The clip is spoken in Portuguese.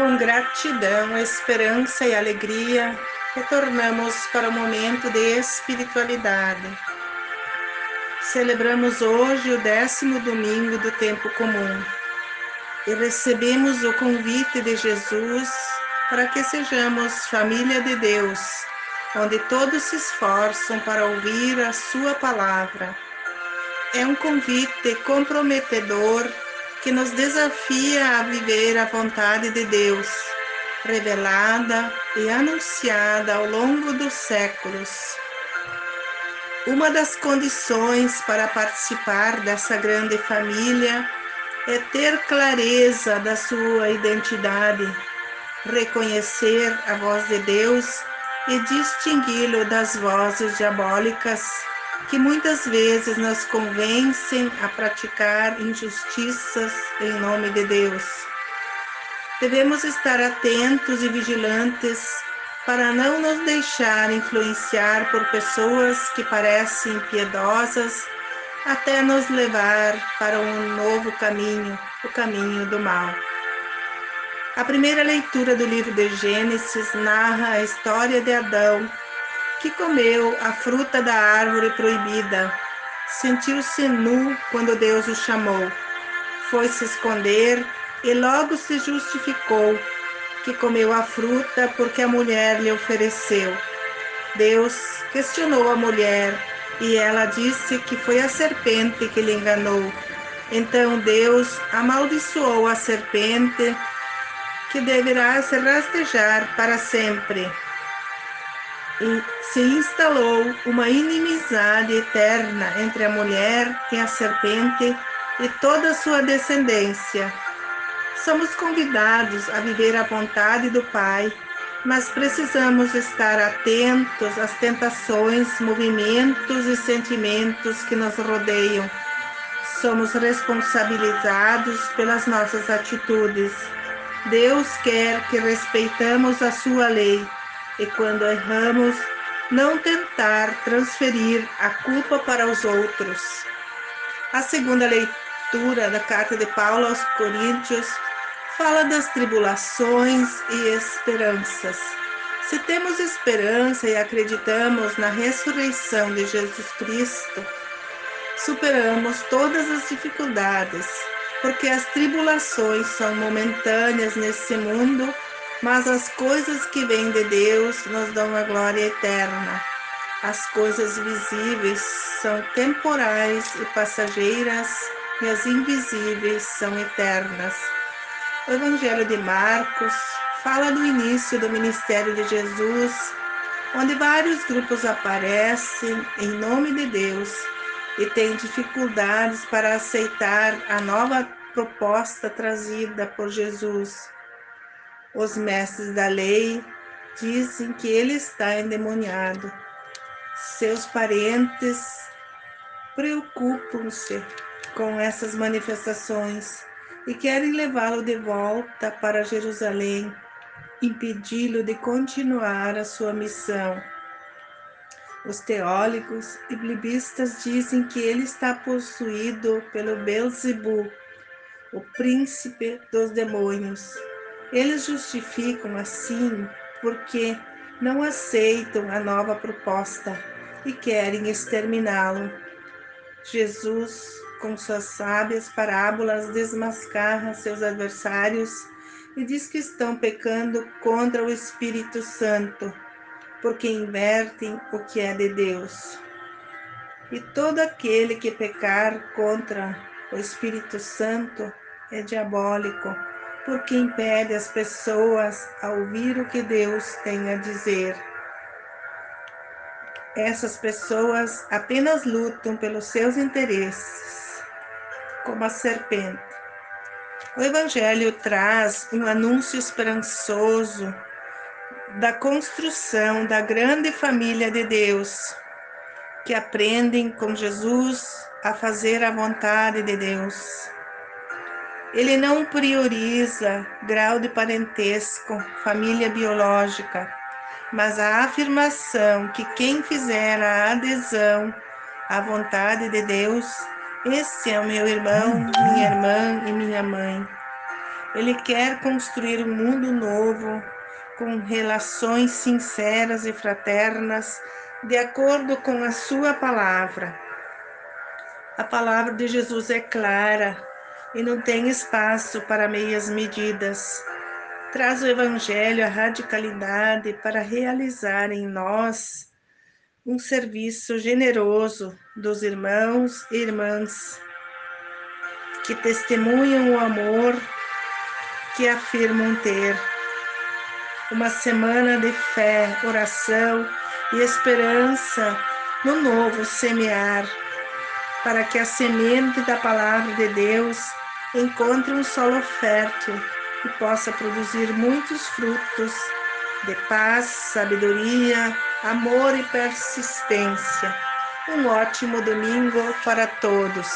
Com gratidão, esperança e alegria, retornamos para o momento de espiritualidade. Celebramos hoje o décimo domingo do tempo comum e recebemos o convite de Jesus para que sejamos família de Deus, onde todos se esforçam para ouvir a Sua palavra. É um convite comprometedor que nos desafia a viver a vontade de Deus, revelada e anunciada ao longo dos séculos. Uma das condições para participar dessa grande família é ter clareza da sua identidade, reconhecer a voz de Deus e distingui-lo das vozes diabólicas que muitas vezes nos convencem a praticar injustiças em nome de Deus. Devemos estar atentos e vigilantes para não nos deixar influenciar por pessoas que parecem piedosas até nos levar para um novo caminho, o caminho do mal. A primeira leitura do livro de Gênesis narra a história de Adão que comeu a fruta da árvore proibida. Sentiu-se nu quando Deus o chamou. Foi se esconder e logo se justificou que comeu a fruta porque a mulher lhe ofereceu. Deus questionou a mulher e ela disse que foi a serpente que lhe enganou. Então Deus amaldiçoou a serpente que deverá se rastejar para sempre se instalou uma inimizade eterna entre a mulher e a serpente e toda a sua descendência. Somos convidados a viver a vontade do Pai, mas precisamos estar atentos às tentações, movimentos e sentimentos que nos rodeiam. Somos responsabilizados pelas nossas atitudes. Deus quer que respeitamos a sua lei e quando erramos, não tentar transferir a culpa para os outros. A segunda leitura da carta de Paulo aos Coríntios fala das tribulações e esperanças. Se temos esperança e acreditamos na ressurreição de Jesus Cristo, superamos todas as dificuldades, porque as tribulações são momentâneas nesse mundo mas as coisas que vêm de Deus nos dão a glória eterna. As coisas visíveis são temporais e passageiras, e as invisíveis são eternas. O Evangelho de Marcos fala do início do ministério de Jesus, onde vários grupos aparecem em nome de Deus e têm dificuldades para aceitar a nova proposta trazida por Jesus. Os mestres da lei dizem que ele está endemoniado. Seus parentes preocupam-se com essas manifestações e querem levá-lo de volta para Jerusalém, impedi-lo de continuar a sua missão. Os teólogos e biblistas dizem que ele está possuído pelo Belzebu, o príncipe dos demônios. Eles justificam assim porque não aceitam a nova proposta e querem exterminá-lo. Jesus, com suas sábias parábolas, desmascara seus adversários e diz que estão pecando contra o Espírito Santo, porque invertem o que é de Deus. E todo aquele que pecar contra o Espírito Santo é diabólico porque impede as pessoas a ouvir o que Deus tem a dizer. Essas pessoas apenas lutam pelos seus interesses, como a serpente. O Evangelho traz um anúncio esperançoso da construção da grande família de Deus, que aprendem com Jesus a fazer a vontade de Deus. Ele não prioriza grau de parentesco, família biológica, mas a afirmação que quem fizer a adesão à vontade de Deus, esse é o meu irmão, minha irmã e minha mãe. Ele quer construir um mundo novo, com relações sinceras e fraternas, de acordo com a Sua palavra. A palavra de Jesus é clara e não tem espaço para meias medidas. Traz o Evangelho a radicalidade para realizar em nós um serviço generoso dos irmãos e irmãs que testemunham o amor que afirmam ter. Uma semana de fé, oração e esperança no novo semear, para que a semente da palavra de Deus encontre um solo fértil e possa produzir muitos frutos de paz, sabedoria, amor e persistência. Um ótimo domingo para todos.